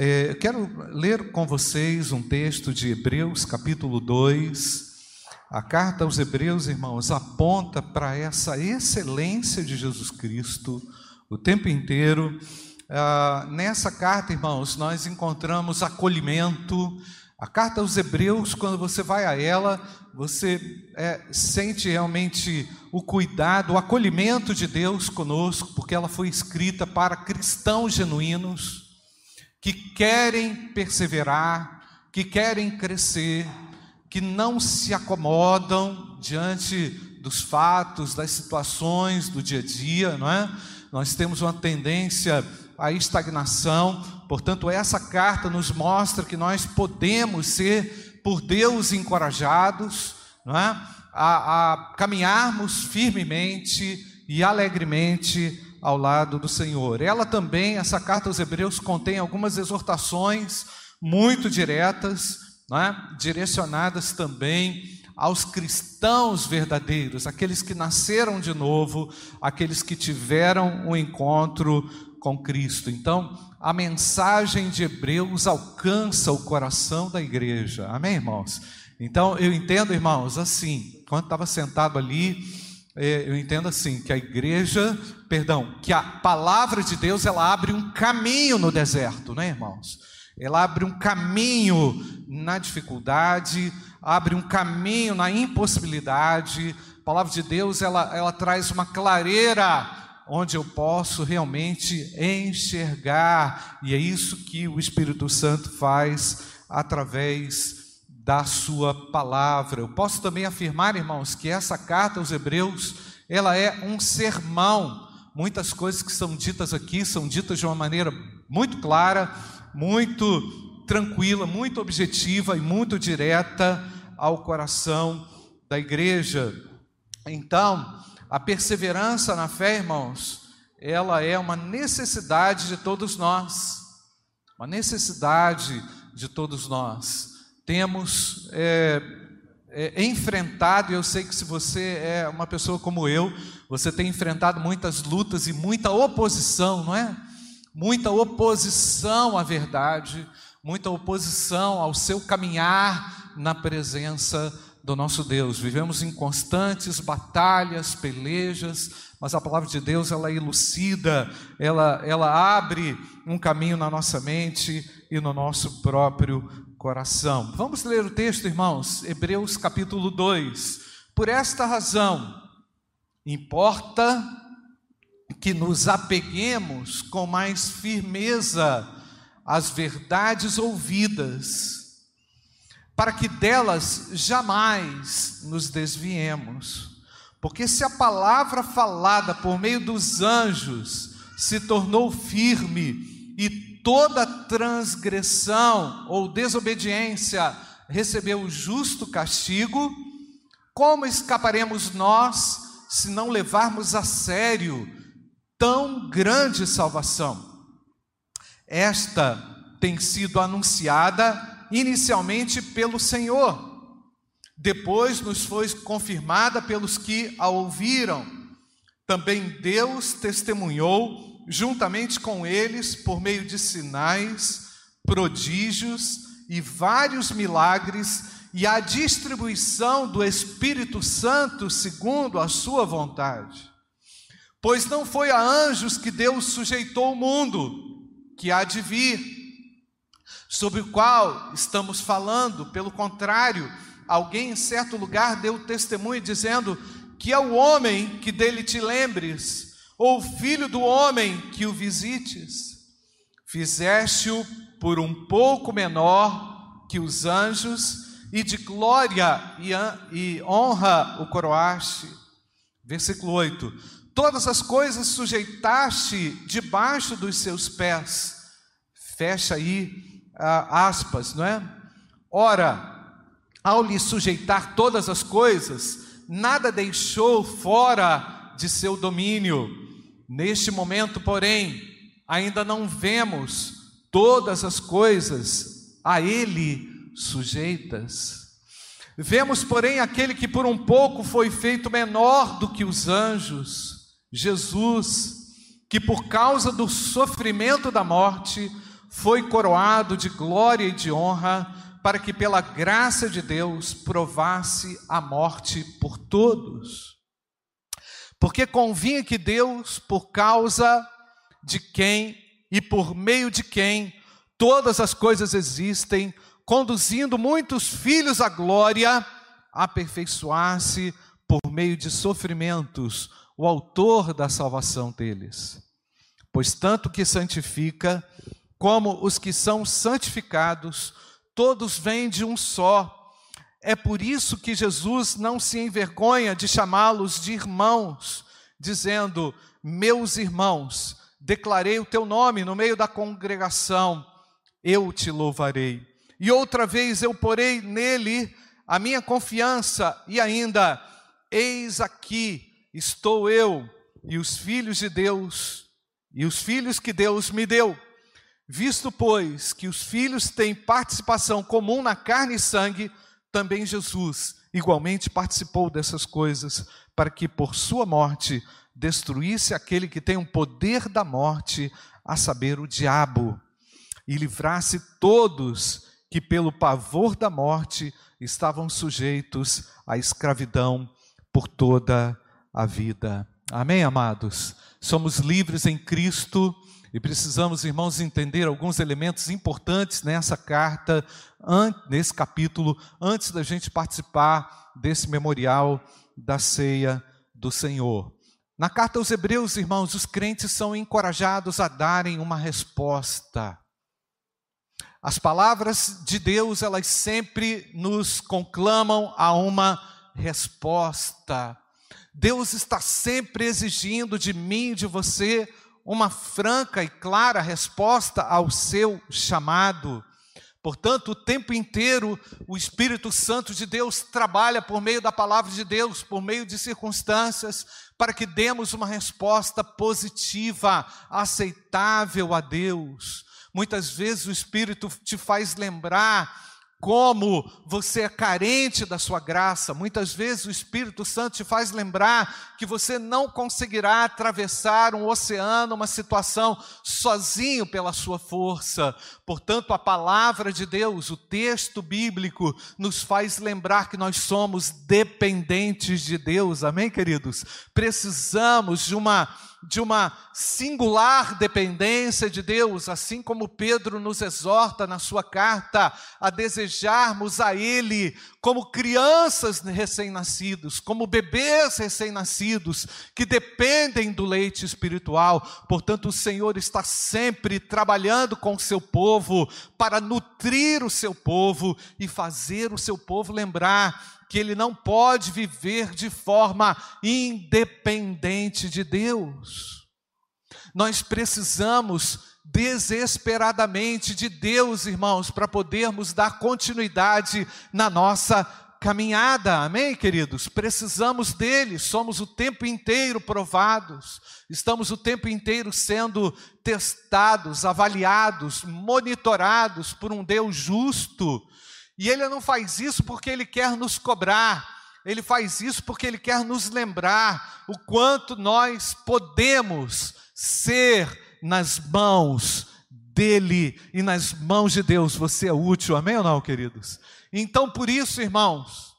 É, quero ler com vocês um texto de Hebreus, capítulo 2. A carta aos Hebreus, irmãos, aponta para essa excelência de Jesus Cristo o tempo inteiro. Ah, nessa carta, irmãos, nós encontramos acolhimento. A carta aos Hebreus, quando você vai a ela, você é, sente realmente o cuidado, o acolhimento de Deus conosco, porque ela foi escrita para cristãos genuínos que querem perseverar, que querem crescer, que não se acomodam diante dos fatos, das situações do dia a dia, não é? Nós temos uma tendência à estagnação, portanto, essa carta nos mostra que nós podemos ser, por Deus, encorajados, não é? a, a caminharmos firmemente e alegremente ao lado do Senhor. Ela também, essa carta aos Hebreus, contém algumas exortações muito diretas, né, direcionadas também aos cristãos verdadeiros, aqueles que nasceram de novo, aqueles que tiveram um encontro com Cristo. Então, a mensagem de Hebreus alcança o coração da igreja. Amém, irmãos? Então, eu entendo, irmãos, assim, quando estava sentado ali, é, eu entendo assim, que a igreja, perdão, que a palavra de Deus, ela abre um caminho no deserto, né, irmãos? Ela abre um caminho na dificuldade, abre um caminho na impossibilidade. A palavra de Deus, ela, ela traz uma clareira onde eu posso realmente enxergar, e é isso que o Espírito Santo faz através da sua palavra. Eu posso também afirmar, irmãos, que essa carta aos Hebreus, ela é um sermão. Muitas coisas que são ditas aqui são ditas de uma maneira muito clara, muito tranquila, muito objetiva e muito direta ao coração da igreja. Então, a perseverança na fé, irmãos, ela é uma necessidade de todos nós. Uma necessidade de todos nós temos é, é, enfrentado, e eu sei que se você é uma pessoa como eu, você tem enfrentado muitas lutas e muita oposição, não é? Muita oposição à verdade, muita oposição ao seu caminhar na presença do nosso Deus. Vivemos em constantes batalhas, pelejas, mas a palavra de Deus ela elucida, ela, ela abre um caminho na nossa mente e no nosso próprio coração. Vamos ler o texto, irmãos, Hebreus capítulo 2. Por esta razão, importa que nos apeguemos com mais firmeza às verdades ouvidas, para que delas jamais nos desviemos. Porque se a palavra falada por meio dos anjos se tornou firme e toda transgressão ou desobediência recebeu o justo castigo, como escaparemos nós se não levarmos a sério tão grande salvação? Esta tem sido anunciada inicialmente pelo Senhor, depois nos foi confirmada pelos que a ouviram. Também Deus testemunhou juntamente com eles, por meio de sinais, prodígios e vários milagres, e a distribuição do Espírito Santo segundo a sua vontade. Pois não foi a anjos que Deus sujeitou o mundo, que há de vir, sobre o qual estamos falando, pelo contrário, alguém em certo lugar deu testemunho dizendo que é o homem que dele te lembres ou filho do homem que o visites, fizeste-o por um pouco menor que os anjos, e de glória e honra o coroaste. Versículo 8: Todas as coisas sujeitaste debaixo dos seus pés. Fecha aí aspas, não é? Ora, ao lhe sujeitar todas as coisas, nada deixou fora de seu domínio Neste momento, porém, ainda não vemos todas as coisas a Ele sujeitas. Vemos, porém, aquele que por um pouco foi feito menor do que os anjos, Jesus, que por causa do sofrimento da morte foi coroado de glória e de honra, para que pela graça de Deus provasse a morte por todos. Porque convinha que Deus, por causa de quem e por meio de quem todas as coisas existem, conduzindo muitos filhos à glória, aperfeiçoasse por meio de sofrimentos o autor da salvação deles. Pois tanto que santifica, como os que são santificados, todos vêm de um só. É por isso que Jesus não se envergonha de chamá-los de irmãos, dizendo: Meus irmãos, declarei o teu nome no meio da congregação, eu te louvarei. E outra vez eu porei nele a minha confiança, e ainda, eis aqui estou eu e os filhos de Deus, e os filhos que Deus me deu. Visto, pois, que os filhos têm participação comum na carne e sangue, também Jesus igualmente participou dessas coisas, para que por sua morte destruísse aquele que tem o poder da morte, a saber, o diabo, e livrasse todos que, pelo pavor da morte, estavam sujeitos à escravidão por toda a vida. Amém, amados? Somos livres em Cristo e precisamos, irmãos, entender alguns elementos importantes nessa carta, nesse capítulo, antes da gente participar desse memorial da ceia do Senhor. Na carta aos Hebreus, irmãos, os crentes são encorajados a darem uma resposta. As palavras de Deus, elas sempre nos conclamam a uma resposta. Deus está sempre exigindo de mim, de você, uma franca e clara resposta ao seu chamado. Portanto, o tempo inteiro o Espírito Santo de Deus trabalha por meio da palavra de Deus, por meio de circunstâncias, para que demos uma resposta positiva, aceitável a Deus. Muitas vezes o Espírito te faz lembrar como você é carente da sua graça. Muitas vezes o Espírito Santo te faz lembrar que você não conseguirá atravessar um oceano, uma situação sozinho pela sua força. Portanto, a palavra de Deus, o texto bíblico, nos faz lembrar que nós somos dependentes de Deus. Amém, queridos? Precisamos de uma de uma singular dependência de Deus, assim como Pedro nos exorta na sua carta a desejarmos a Ele como crianças recém-nascidos, como bebês recém-nascidos, que dependem do leite espiritual. Portanto, o Senhor está sempre trabalhando com o seu povo para nutrir o seu povo e fazer o seu povo lembrar que ele não pode viver de forma independente de Deus. Nós precisamos desesperadamente de Deus, irmãos, para podermos dar continuidade na nossa caminhada, amém, queridos? Precisamos dele, somos o tempo inteiro provados, estamos o tempo inteiro sendo testados, avaliados, monitorados por um Deus justo e ele não faz isso porque ele quer nos cobrar, ele faz isso porque ele quer nos lembrar o quanto nós podemos ser nas mãos dele e nas mãos de Deus. Você é útil, amém ou não, queridos? Então, por isso, irmãos,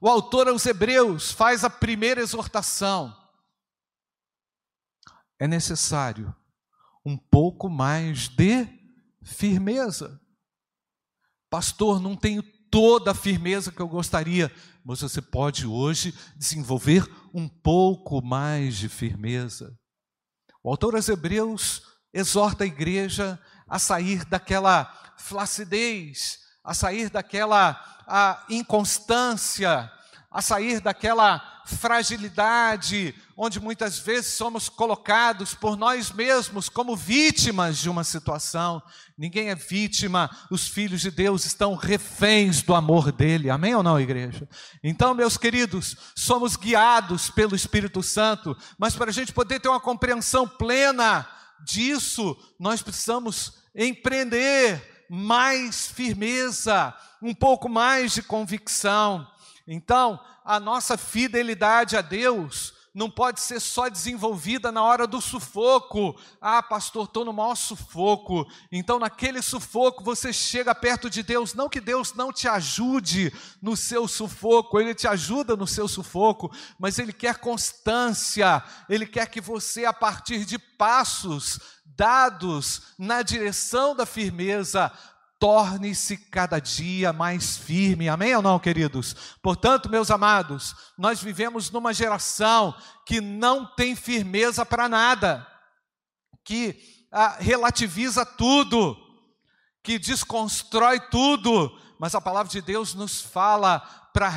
o autor aos Hebreus faz a primeira exortação. É necessário um pouco mais de firmeza. Pastor, não tenho toda a firmeza que eu gostaria, mas você pode hoje desenvolver um pouco mais de firmeza. O autor aos Hebreus exorta a igreja a sair daquela flacidez, a sair daquela a inconstância, a sair daquela fragilidade, onde muitas vezes somos colocados por nós mesmos como vítimas de uma situação. Ninguém é vítima, os filhos de Deus estão reféns do amor dele. Amém ou não, igreja? Então, meus queridos, somos guiados pelo Espírito Santo, mas para a gente poder ter uma compreensão plena disso, nós precisamos empreender mais firmeza, um pouco mais de convicção. Então, a nossa fidelidade a Deus não pode ser só desenvolvida na hora do sufoco. Ah, pastor, estou no maior sufoco. Então, naquele sufoco, você chega perto de Deus. Não que Deus não te ajude no seu sufoco, Ele te ajuda no seu sufoco, mas Ele quer constância, Ele quer que você, a partir de passos dados na direção da firmeza, torne-se cada dia mais firme. Amém ou não, queridos? Portanto, meus amados, nós vivemos numa geração que não tem firmeza para nada, que ah, relativiza tudo, que desconstrói tudo, mas a palavra de Deus nos fala para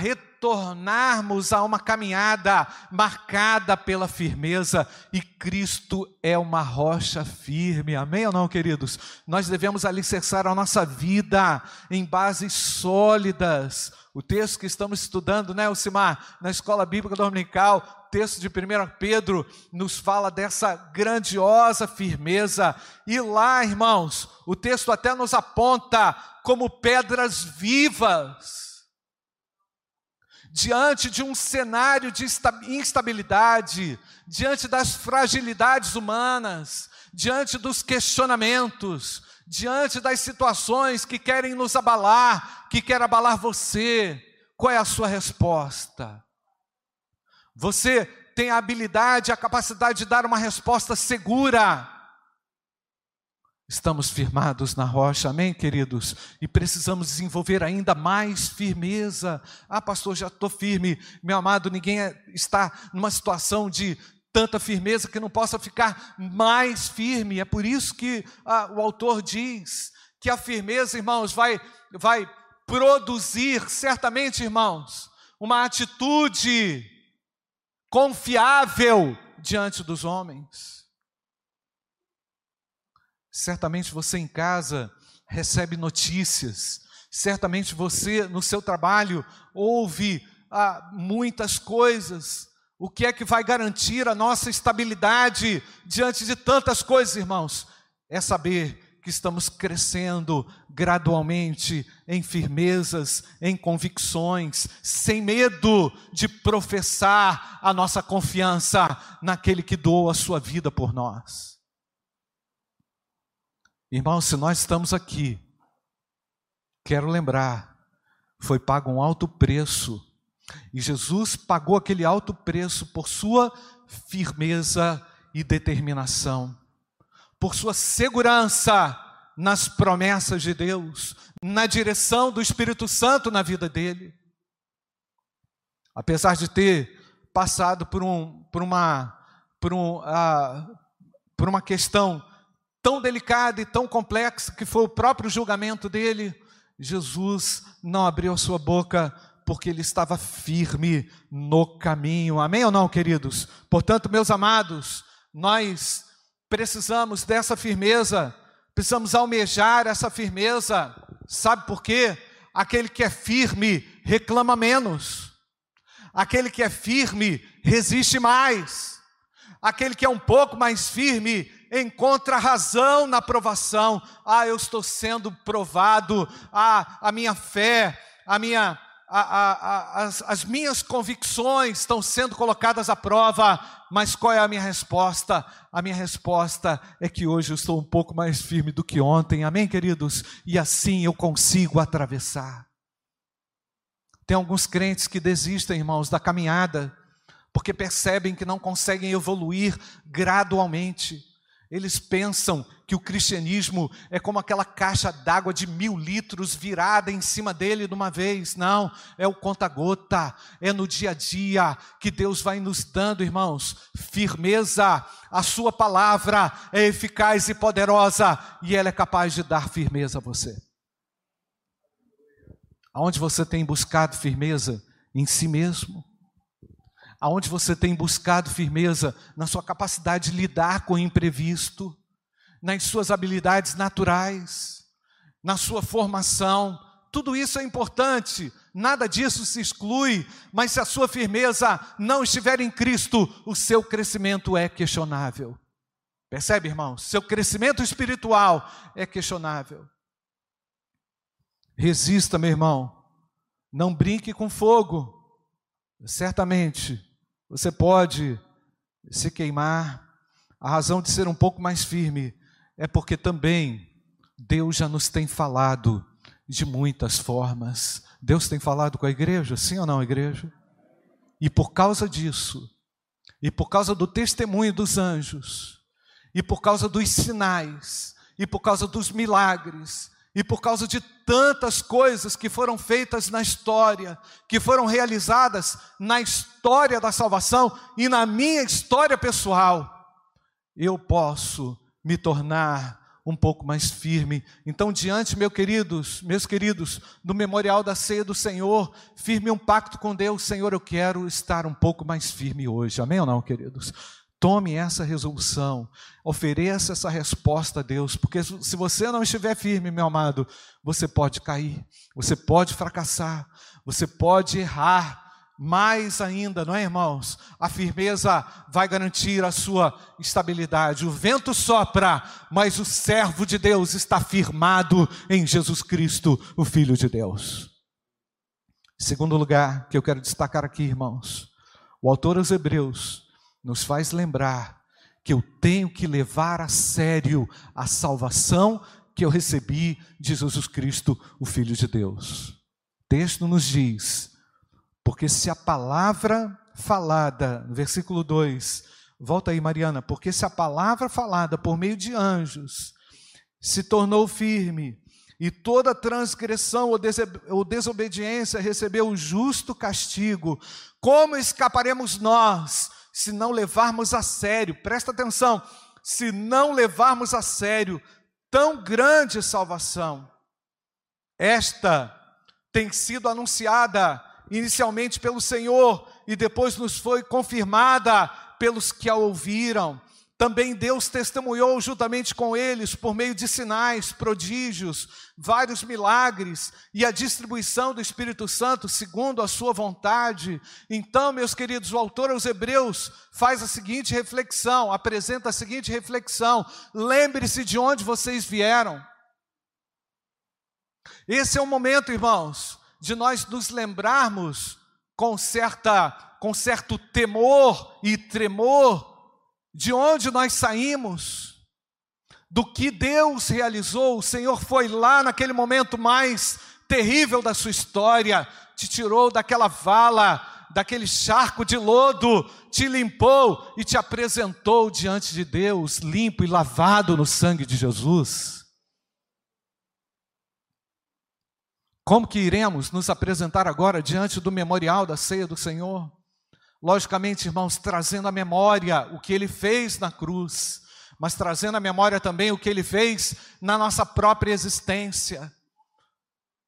retornarmos a uma caminhada marcada pela firmeza, e Cristo é uma rocha firme, amém ou não, queridos? Nós devemos alicerçar a nossa vida em bases sólidas. O texto que estamos estudando, né, Alcimar, na escola bíblica dominical, texto de 1 Pedro nos fala dessa grandiosa firmeza. E lá, irmãos, o texto até nos aponta como pedras vivas diante de um cenário de instabilidade, diante das fragilidades humanas, diante dos questionamentos, diante das situações que querem nos abalar, que querem abalar você, qual é a sua resposta? Você tem a habilidade, a capacidade de dar uma resposta segura Estamos firmados na rocha, amém, queridos? E precisamos desenvolver ainda mais firmeza. Ah, pastor, já estou firme. Meu amado, ninguém é, está numa situação de tanta firmeza que não possa ficar mais firme. É por isso que ah, o autor diz que a firmeza, irmãos, vai, vai produzir, certamente, irmãos, uma atitude confiável diante dos homens. Certamente você em casa recebe notícias, certamente você no seu trabalho ouve ah, muitas coisas. O que é que vai garantir a nossa estabilidade diante de tantas coisas, irmãos? É saber que estamos crescendo gradualmente em firmezas, em convicções, sem medo de professar a nossa confiança naquele que doou a sua vida por nós. Irmãos, se nós estamos aqui, quero lembrar, foi pago um alto preço, e Jesus pagou aquele alto preço por sua firmeza e determinação, por sua segurança nas promessas de Deus, na direção do Espírito Santo na vida dele. Apesar de ter passado por, um, por, uma, por, um, uh, por uma questão tão delicada e tão complexa que foi o próprio julgamento dele, Jesus não abriu sua boca porque ele estava firme no caminho. Amém ou não, queridos? Portanto, meus amados, nós precisamos dessa firmeza, precisamos almejar essa firmeza. Sabe por quê? Aquele que é firme reclama menos. Aquele que é firme resiste mais. Aquele que é um pouco mais firme encontra razão na provação. Ah, eu estou sendo provado. Ah, a minha fé, a minha, a, a, a, as, as minhas convicções estão sendo colocadas à prova. Mas qual é a minha resposta? A minha resposta é que hoje eu estou um pouco mais firme do que ontem. Amém, queridos? E assim eu consigo atravessar. Tem alguns crentes que desistem, irmãos, da caminhada, porque percebem que não conseguem evoluir gradualmente. Eles pensam que o cristianismo é como aquela caixa d'água de mil litros virada em cima dele de uma vez. Não, é o conta-gota, é no dia a dia que Deus vai nos dando, irmãos, firmeza. A Sua palavra é eficaz e poderosa e ela é capaz de dar firmeza a você. Aonde você tem buscado firmeza? Em si mesmo aonde você tem buscado firmeza na sua capacidade de lidar com o imprevisto, nas suas habilidades naturais, na sua formação. Tudo isso é importante, nada disso se exclui, mas se a sua firmeza não estiver em Cristo, o seu crescimento é questionável. Percebe, irmão? Seu crescimento espiritual é questionável. Resista, meu irmão. Não brinque com fogo. Certamente você pode se queimar, a razão de ser um pouco mais firme é porque também Deus já nos tem falado de muitas formas. Deus tem falado com a igreja, sim ou não, igreja? E por causa disso, e por causa do testemunho dos anjos, e por causa dos sinais, e por causa dos milagres, e por causa de tantas coisas que foram feitas na história, que foram realizadas na história da salvação e na minha história pessoal, eu posso me tornar um pouco mais firme. Então, diante, meus queridos, meus queridos, do memorial da ceia do Senhor, firme um pacto com Deus, Senhor, eu quero estar um pouco mais firme hoje. Amém ou não, queridos? Tome essa resolução, ofereça essa resposta a Deus, porque se você não estiver firme, meu amado, você pode cair, você pode fracassar, você pode errar, mais ainda, não é, irmãos? A firmeza vai garantir a sua estabilidade. O vento sopra, mas o servo de Deus está firmado em Jesus Cristo, o Filho de Deus. Segundo lugar que eu quero destacar aqui, irmãos, o autor aos Hebreus nos faz lembrar que eu tenho que levar a sério a salvação que eu recebi de Jesus Cristo, o Filho de Deus. O texto nos diz porque se a palavra falada, versículo 2, volta aí, Mariana, porque se a palavra falada por meio de anjos se tornou firme, e toda transgressão ou desobediência recebeu o justo castigo, como escaparemos nós se não levarmos a sério? Presta atenção, se não levarmos a sério tão grande salvação. Esta tem sido anunciada inicialmente pelo Senhor e depois nos foi confirmada pelos que a ouviram. Também Deus testemunhou juntamente com eles por meio de sinais, prodígios, vários milagres e a distribuição do Espírito Santo segundo a sua vontade. Então, meus queridos, o autor aos Hebreus faz a seguinte reflexão, apresenta a seguinte reflexão: lembre-se de onde vocês vieram. Esse é o momento, irmãos, de nós nos lembrarmos com, certa, com certo temor e tremor de onde nós saímos, do que Deus realizou. O Senhor foi lá naquele momento mais terrível da sua história, te tirou daquela vala, daquele charco de lodo, te limpou e te apresentou diante de Deus, limpo e lavado no sangue de Jesus. Como que iremos nos apresentar agora diante do memorial da ceia do Senhor? Logicamente, irmãos, trazendo à memória o que ele fez na cruz, mas trazendo à memória também o que ele fez na nossa própria existência,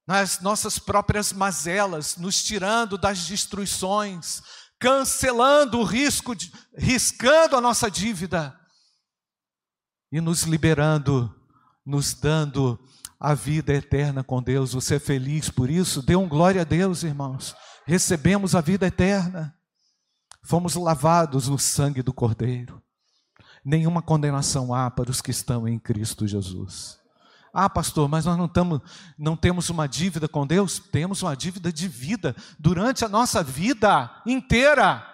nas nossas próprias mazelas, nos tirando das destruições, cancelando o risco, de, riscando a nossa dívida e nos liberando, nos dando a vida eterna com Deus. Você é feliz por isso? Dê um glória a Deus, irmãos. Recebemos a vida eterna. Fomos lavados no sangue do Cordeiro. Nenhuma condenação há para os que estão em Cristo Jesus. Ah, pastor, mas nós não, tamo, não temos uma dívida com Deus? Temos uma dívida de vida durante a nossa vida inteira.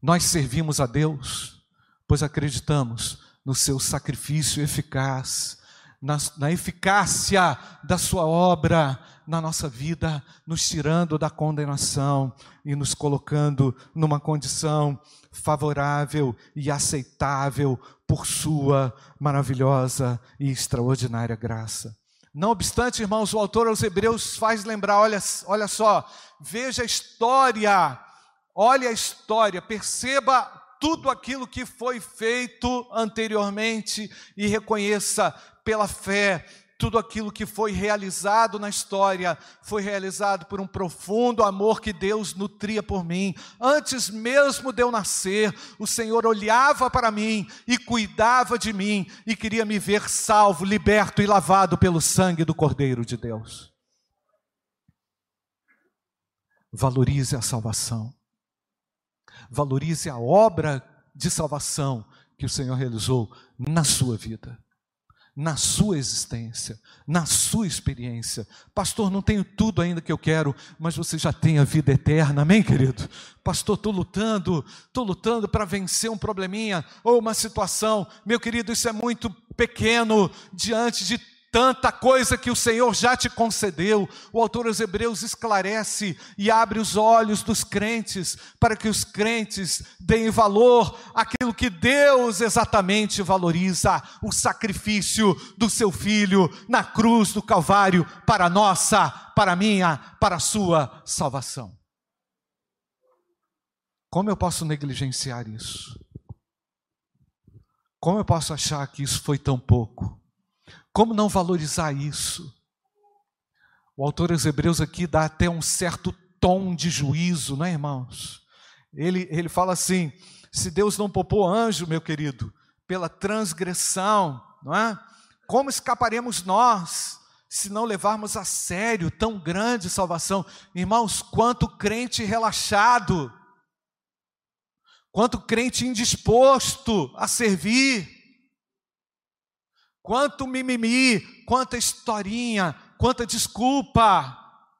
Nós servimos a Deus, pois acreditamos no seu sacrifício eficaz na, na eficácia da Sua obra na nossa vida, nos tirando da condenação e nos colocando numa condição favorável e aceitável por Sua maravilhosa e extraordinária graça. Não obstante, irmãos, o autor aos Hebreus faz lembrar: olha, olha só, veja a história, olha a história, perceba tudo aquilo que foi feito anteriormente e reconheça pela fé, tudo aquilo que foi realizado na história foi realizado por um profundo amor que Deus nutria por mim. Antes mesmo de eu nascer, o Senhor olhava para mim e cuidava de mim e queria me ver salvo, liberto e lavado pelo sangue do Cordeiro de Deus. Valorize a salvação. Valorize a obra de salvação que o Senhor realizou na sua vida na sua existência, na sua experiência. Pastor, não tenho tudo ainda que eu quero, mas você já tem a vida eterna, amém, querido? Pastor, estou lutando, estou lutando para vencer um probleminha ou uma situação. Meu querido, isso é muito pequeno diante de tanta coisa que o Senhor já te concedeu. O autor aos Hebreus esclarece e abre os olhos dos crentes para que os crentes deem valor àquilo que Deus exatamente valoriza, o sacrifício do seu filho na cruz do Calvário para a nossa, para a minha, para a sua salvação. Como eu posso negligenciar isso? Como eu posso achar que isso foi tão pouco? Como não valorizar isso? O autor aos Hebreus aqui dá até um certo tom de juízo, não é, irmãos? Ele, ele fala assim: se Deus não poupou anjo, meu querido, pela transgressão, não é? Como escaparemos nós se não levarmos a sério tão grande salvação? Irmãos, quanto crente relaxado, quanto crente indisposto a servir, Quanto mimimi, quanta historinha, quanta desculpa.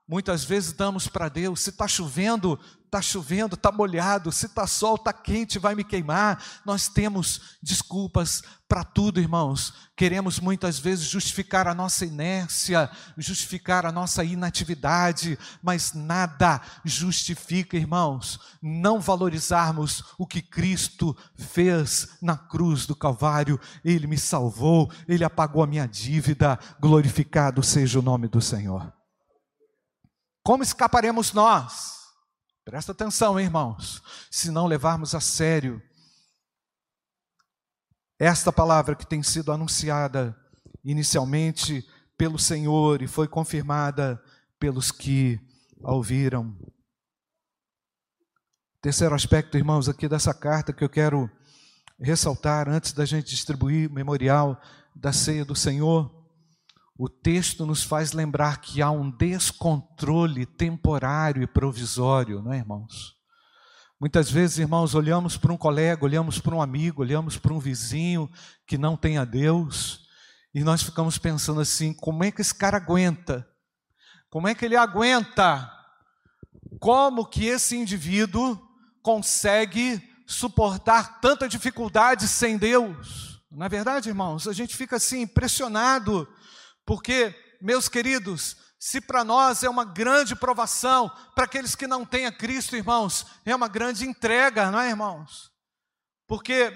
Muitas vezes damos para Deus, se está chovendo, está chovendo, está molhado, se está sol, está quente, vai me queimar. Nós temos desculpas para tudo, irmãos. Queremos muitas vezes justificar a nossa inércia, justificar a nossa inatividade, mas nada justifica, irmãos, não valorizarmos o que Cristo fez na cruz do Calvário. Ele me salvou, ele apagou a minha dívida. Glorificado seja o nome do Senhor. Como escaparemos nós? Presta atenção, hein, irmãos. Se não levarmos a sério esta palavra que tem sido anunciada inicialmente pelo Senhor e foi confirmada pelos que a ouviram. Terceiro aspecto, irmãos, aqui dessa carta que eu quero ressaltar antes da gente distribuir o memorial da ceia do Senhor o texto nos faz lembrar que há um descontrole temporário e provisório, não é, irmãos? Muitas vezes, irmãos, olhamos para um colega, olhamos para um amigo, olhamos para um vizinho que não tem a Deus, e nós ficamos pensando assim: como é que esse cara aguenta? Como é que ele aguenta? Como que esse indivíduo consegue suportar tanta dificuldade sem Deus? Na é verdade, irmãos, a gente fica assim impressionado porque, meus queridos, se para nós é uma grande provação, para aqueles que não têm a Cristo, irmãos, é uma grande entrega, não é, irmãos? Porque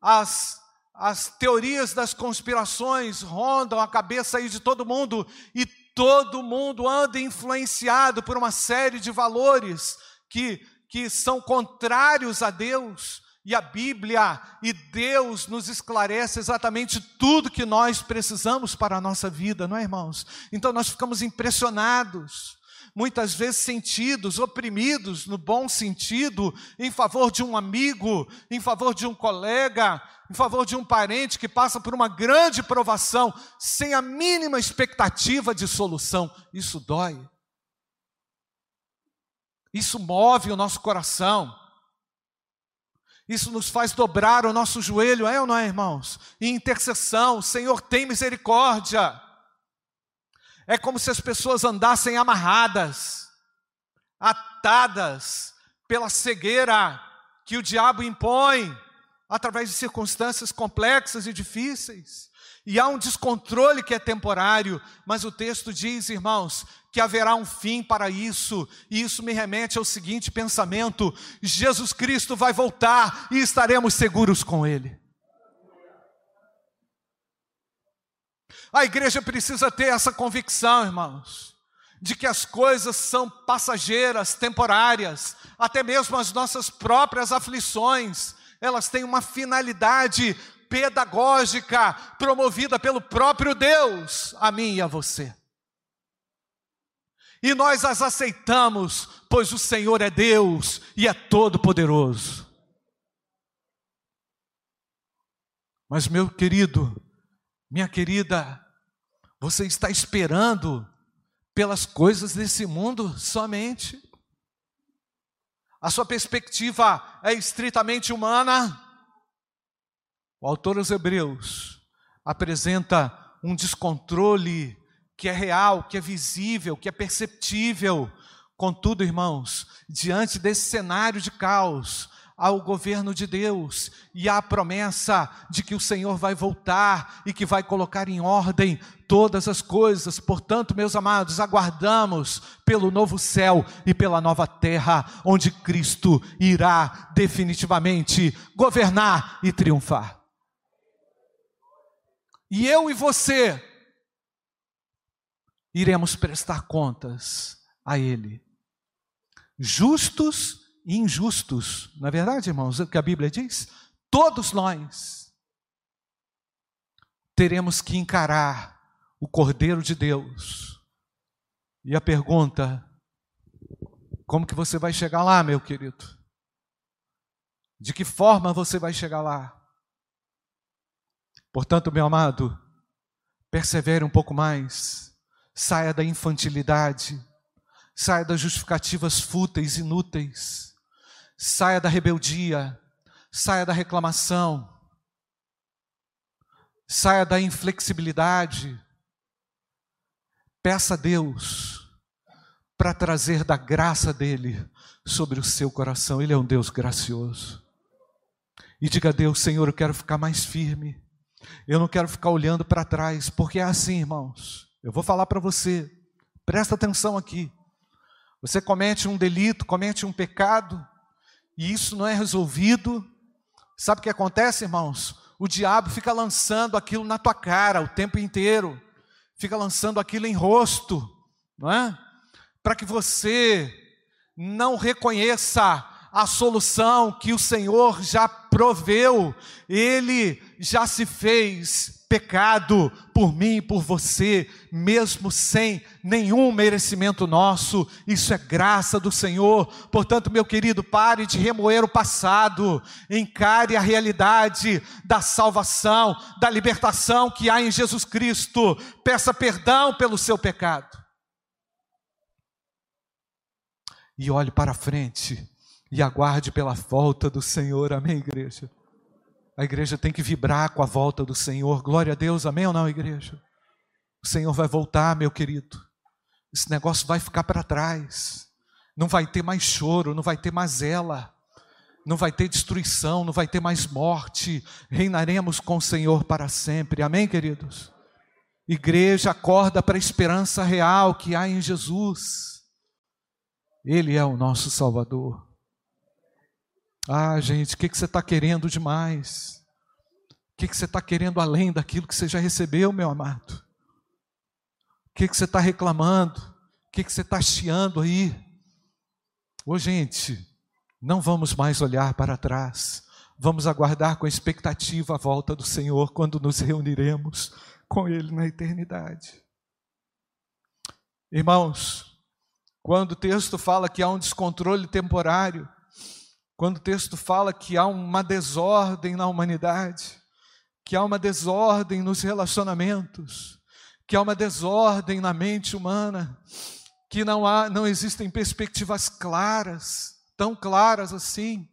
as, as teorias das conspirações rondam a cabeça aí de todo mundo e todo mundo anda influenciado por uma série de valores que, que são contrários a Deus. E a Bíblia e Deus nos esclarece exatamente tudo que nós precisamos para a nossa vida, não é, irmãos? Então nós ficamos impressionados, muitas vezes sentidos, oprimidos no bom sentido, em favor de um amigo, em favor de um colega, em favor de um parente que passa por uma grande provação, sem a mínima expectativa de solução. Isso dói. Isso move o nosso coração. Isso nos faz dobrar o nosso joelho, é ou não é, irmãos? Em intercessão, Senhor, tem misericórdia. É como se as pessoas andassem amarradas, atadas pela cegueira que o diabo impõe através de circunstâncias complexas e difíceis. E há um descontrole que é temporário, mas o texto diz, irmãos, que haverá um fim para isso, e isso me remete ao seguinte pensamento: Jesus Cristo vai voltar e estaremos seguros com Ele. A igreja precisa ter essa convicção, irmãos, de que as coisas são passageiras, temporárias, até mesmo as nossas próprias aflições, elas têm uma finalidade pedagógica promovida pelo próprio Deus a mim e a você. E nós as aceitamos, pois o Senhor é Deus e é todo-poderoso. Mas, meu querido, minha querida, você está esperando pelas coisas desse mundo somente? A sua perspectiva é estritamente humana? O autor aos Hebreus apresenta um descontrole que é real, que é visível, que é perceptível. Contudo, irmãos, diante desse cenário de caos, há o governo de Deus e há a promessa de que o Senhor vai voltar e que vai colocar em ordem todas as coisas. Portanto, meus amados, aguardamos pelo novo céu e pela nova terra, onde Cristo irá definitivamente governar e triunfar. E eu e você iremos prestar contas a Ele, justos e injustos. Na é verdade, irmãos, é o que a Bíblia diz? Todos nós teremos que encarar o Cordeiro de Deus. E a pergunta: como que você vai chegar lá, meu querido? De que forma você vai chegar lá? Portanto, meu amado, persevere um pouco mais, saia da infantilidade, saia das justificativas fúteis, inúteis Saia da rebeldia, saia da reclamação, saia da inflexibilidade. Peça a Deus para trazer da graça dele sobre o seu coração. Ele é um Deus gracioso. E diga a Deus, Senhor, eu quero ficar mais firme. Eu não quero ficar olhando para trás, porque é assim, irmãos. Eu vou falar para você. Presta atenção aqui. Você comete um delito, comete um pecado, e isso não é resolvido, sabe o que acontece, irmãos? O diabo fica lançando aquilo na tua cara o tempo inteiro, fica lançando aquilo em rosto, não é? Para que você não reconheça a solução que o Senhor já proveu, Ele já se fez pecado por mim e por você, mesmo sem nenhum merecimento nosso, isso é graça do Senhor. Portanto, meu querido, pare de remoer o passado, encare a realidade da salvação, da libertação que há em Jesus Cristo, peça perdão pelo seu pecado. E olhe para frente e aguarde pela volta do Senhor. Amém, igreja? A igreja tem que vibrar com a volta do Senhor. Glória a Deus, amém ou não, igreja? O Senhor vai voltar, meu querido. Esse negócio vai ficar para trás. Não vai ter mais choro, não vai ter mazela, não vai ter destruição, não vai ter mais morte. Reinaremos com o Senhor para sempre. Amém, queridos? Igreja, acorda para a esperança real que há em Jesus. Ele é o nosso Salvador. Ah, gente, o que, que você está querendo demais? O que, que você está querendo além daquilo que você já recebeu, meu amado? O que, que você está reclamando? O que, que você está chiando aí? Ô, gente, não vamos mais olhar para trás. Vamos aguardar com expectativa a volta do Senhor quando nos reuniremos com Ele na eternidade. Irmãos, quando o texto fala que há um descontrole temporário, quando o texto fala que há uma desordem na humanidade, que há uma desordem nos relacionamentos, que há uma desordem na mente humana, que não há, não existem perspectivas claras, tão claras assim.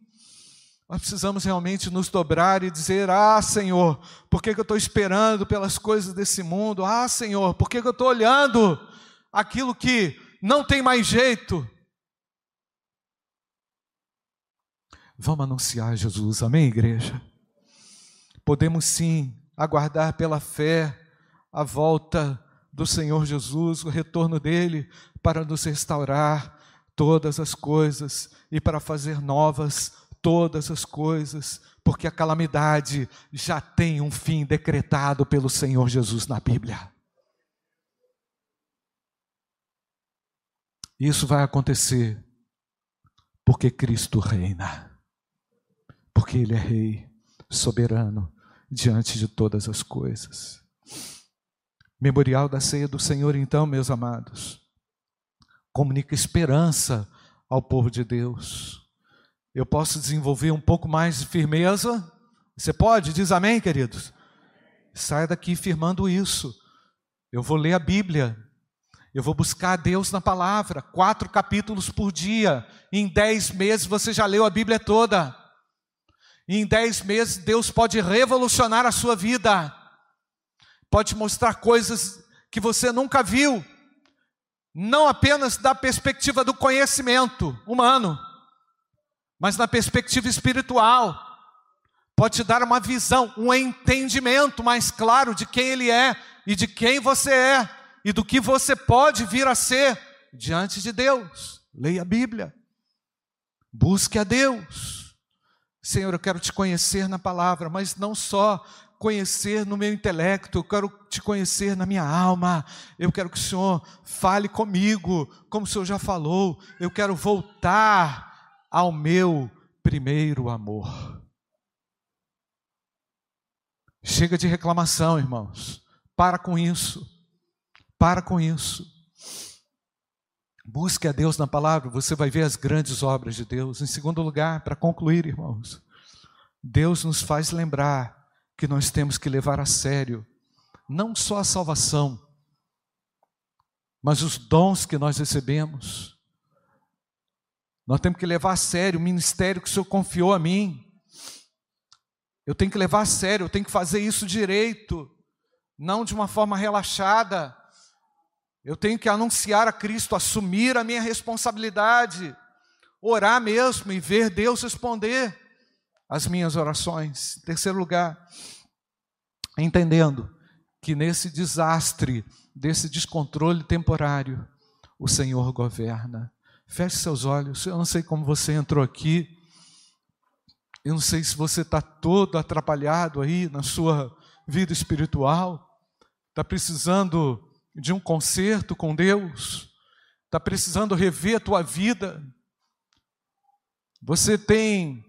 Nós precisamos realmente nos dobrar e dizer: Ah, Senhor, por que, que eu estou esperando pelas coisas desse mundo? Ah, Senhor, por que, que eu estou olhando aquilo que não tem mais jeito? Vamos anunciar Jesus, amém, igreja? Podemos sim aguardar pela fé a volta do Senhor Jesus, o retorno dele para nos restaurar todas as coisas e para fazer novas todas as coisas, porque a calamidade já tem um fim decretado pelo Senhor Jesus na Bíblia. Isso vai acontecer porque Cristo reina porque Ele é Rei, soberano, diante de todas as coisas. Memorial da ceia do Senhor, então, meus amados, comunica esperança ao povo de Deus. Eu posso desenvolver um pouco mais de firmeza? Você pode? Diz amém, queridos? Saia daqui firmando isso. Eu vou ler a Bíblia. Eu vou buscar a Deus na palavra. Quatro capítulos por dia. Em dez meses você já leu a Bíblia toda. E em dez meses Deus pode revolucionar a sua vida. pode mostrar coisas que você nunca viu, não apenas da perspectiva do conhecimento humano, mas na perspectiva espiritual. Pode te dar uma visão, um entendimento mais claro de quem Ele é e de quem você é e do que você pode vir a ser diante de Deus. Leia a Bíblia, busque a Deus. Senhor, eu quero te conhecer na palavra, mas não só conhecer no meu intelecto, eu quero te conhecer na minha alma. Eu quero que o Senhor fale comigo, como o Senhor já falou. Eu quero voltar ao meu primeiro amor. Chega de reclamação, irmãos. Para com isso. Para com isso. Busque a Deus na palavra, você vai ver as grandes obras de Deus. Em segundo lugar, para concluir, irmãos, Deus nos faz lembrar que nós temos que levar a sério não só a salvação, mas os dons que nós recebemos. Nós temos que levar a sério o ministério que o Senhor confiou a mim. Eu tenho que levar a sério, eu tenho que fazer isso direito, não de uma forma relaxada. Eu tenho que anunciar a Cristo, assumir a minha responsabilidade, orar mesmo e ver Deus responder as minhas orações. Em terceiro lugar, entendendo que nesse desastre, desse descontrole temporário, o Senhor governa. Feche seus olhos. Eu não sei como você entrou aqui. Eu não sei se você está todo atrapalhado aí na sua vida espiritual. Está precisando de um conserto com Deus. Está precisando rever a tua vida. Você tem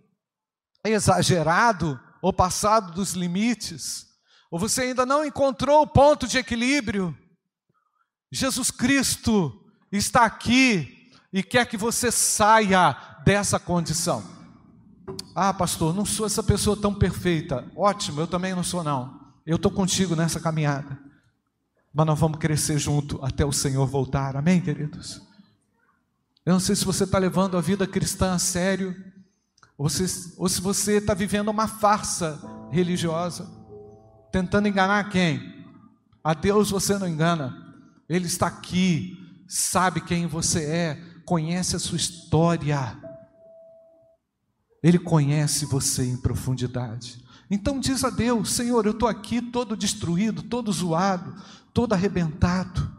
exagerado ou passado dos limites, ou você ainda não encontrou o ponto de equilíbrio, Jesus Cristo está aqui e quer que você saia dessa condição. Ah, pastor, não sou essa pessoa tão perfeita. Ótimo, eu também não sou, não. Eu estou contigo nessa caminhada. Mas nós vamos crescer junto até o Senhor voltar. Amém, queridos? Eu não sei se você está levando a vida cristã a sério ou se, ou se você está vivendo uma farsa religiosa, tentando enganar quem? A Deus você não engana, Ele está aqui, sabe quem você é, conhece a sua história, Ele conhece você em profundidade. Então diz a Deus: Senhor, eu estou aqui todo destruído, todo zoado, todo arrebentado,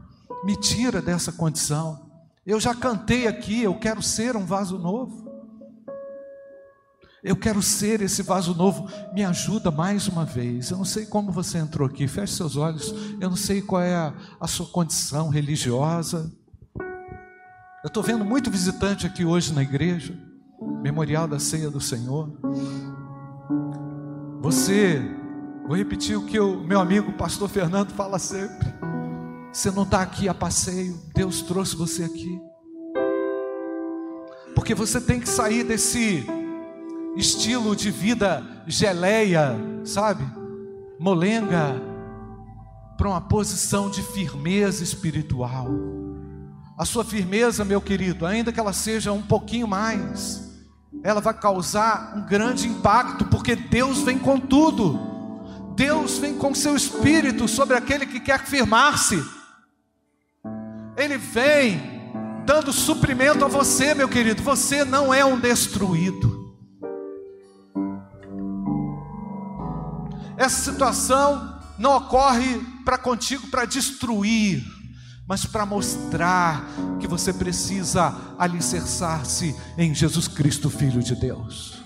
me tira dessa condição. Eu já cantei aqui, eu quero ser um vaso novo. Eu quero ser esse vaso novo. Me ajuda mais uma vez. Eu não sei como você entrou aqui. Feche seus olhos. Eu não sei qual é a, a sua condição religiosa. Eu estou vendo muito visitante aqui hoje na igreja. Memorial da Ceia do Senhor. Você, vou repetir o que o meu amigo pastor Fernando fala sempre. Você não está aqui a passeio. Deus trouxe você aqui. Porque você tem que sair desse estilo de vida geleia, sabe? Molenga, para uma posição de firmeza espiritual. A sua firmeza, meu querido, ainda que ela seja um pouquinho mais, ela vai causar um grande impacto, porque Deus vem com tudo. Deus vem com seu espírito sobre aquele que quer firmar-se. Ele vem dando suprimento a você, meu querido. Você não é um destruído. Essa situação não ocorre para contigo para destruir, mas para mostrar que você precisa alicerçar-se em Jesus Cristo, Filho de Deus.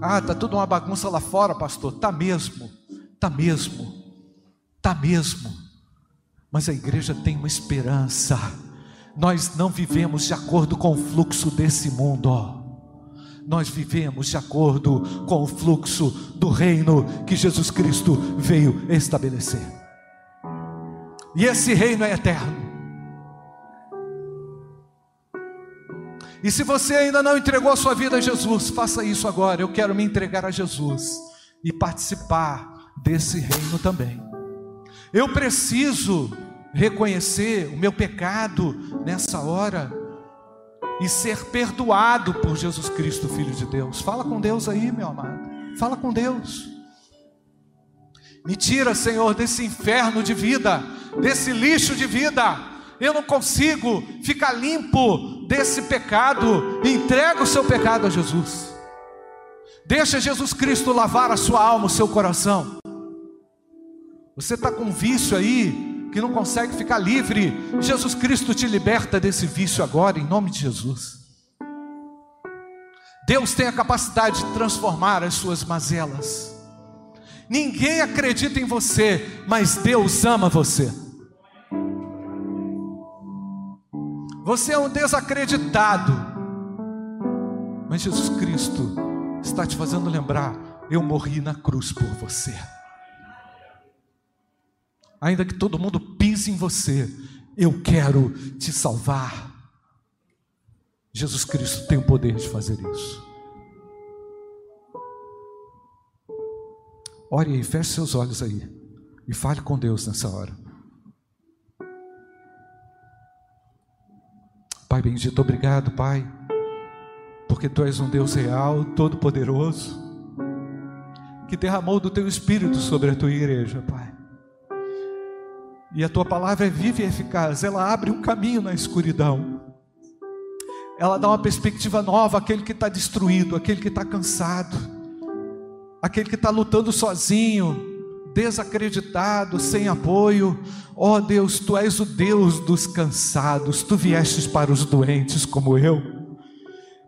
Ah, tá tudo uma bagunça lá fora, pastor. Tá mesmo, tá mesmo, tá mesmo. Mas a igreja tem uma esperança. Nós não vivemos de acordo com o fluxo desse mundo. Ó nós vivemos de acordo com o fluxo do reino que Jesus Cristo veio estabelecer. E esse reino é eterno. E se você ainda não entregou a sua vida a Jesus, faça isso agora. Eu quero me entregar a Jesus e participar desse reino também. Eu preciso reconhecer o meu pecado nessa hora e ser perdoado por Jesus Cristo, Filho de Deus. Fala com Deus aí, meu amado. Fala com Deus. Me tira, Senhor, desse inferno de vida, desse lixo de vida. Eu não consigo ficar limpo desse pecado. Entrega o seu pecado a Jesus. Deixa Jesus Cristo lavar a sua alma, o seu coração. Você está com um vício aí que não consegue ficar livre. Jesus Cristo te liberta desse vício agora, em nome de Jesus. Deus tem a capacidade de transformar as suas mazelas. Ninguém acredita em você, mas Deus ama você. Você é um desacreditado, mas Jesus Cristo está te fazendo lembrar: eu morri na cruz por você. Ainda que todo mundo pise em você, eu quero te salvar. Jesus Cristo tem o poder de fazer isso. Ore aí, feche seus olhos aí e fale com Deus nessa hora. Pai bendito, obrigado, Pai, porque Tu és um Deus real, todo-poderoso, que derramou do Teu Espírito sobre a Tua igreja, Pai. E a Tua palavra é viva e eficaz, ela abre um caminho na escuridão, ela dá uma perspectiva nova àquele que está destruído, àquele que está cansado aquele que está lutando sozinho, desacreditado, sem apoio. Ó oh Deus, tu és o Deus dos cansados, tu viestes para os doentes como eu.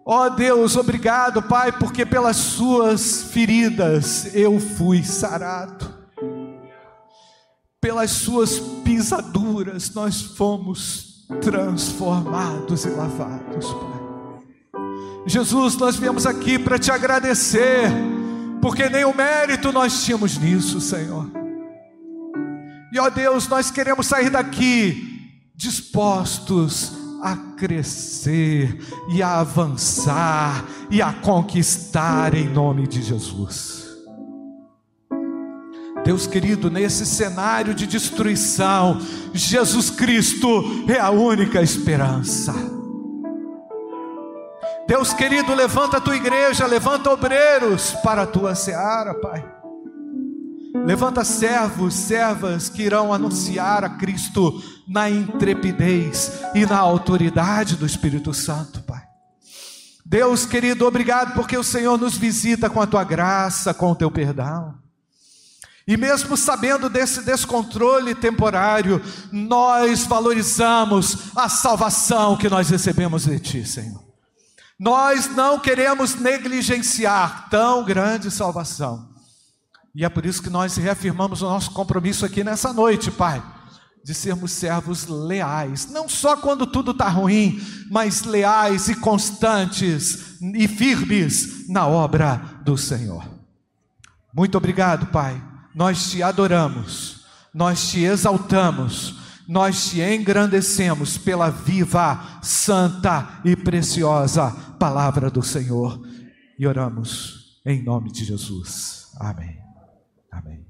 Ó oh Deus, obrigado, Pai, porque pelas suas feridas eu fui sarado. Pelas suas pisaduras nós fomos transformados e lavados, Pai. Jesus, nós viemos aqui para te agradecer porque nem o mérito nós tínhamos nisso, Senhor. E ó Deus, nós queremos sair daqui dispostos a crescer e a avançar e a conquistar em nome de Jesus. Deus querido, nesse cenário de destruição, Jesus Cristo é a única esperança. Deus querido, levanta a tua igreja, levanta obreiros para a tua seara, Pai. Levanta servos, servas que irão anunciar a Cristo na intrepidez e na autoridade do Espírito Santo, Pai. Deus querido, obrigado porque o Senhor nos visita com a tua graça, com o teu perdão. E mesmo sabendo desse descontrole temporário, nós valorizamos a salvação que nós recebemos de Ti, Senhor. Nós não queremos negligenciar tão grande salvação. E é por isso que nós reafirmamos o nosso compromisso aqui nessa noite, Pai, de sermos servos leais, não só quando tudo está ruim, mas leais e constantes e firmes na obra do Senhor. Muito obrigado, Pai. Nós te adoramos, nós te exaltamos nós te engrandecemos pela viva, santa e preciosa palavra do Senhor e oramos em nome de Jesus. Amém. Amém.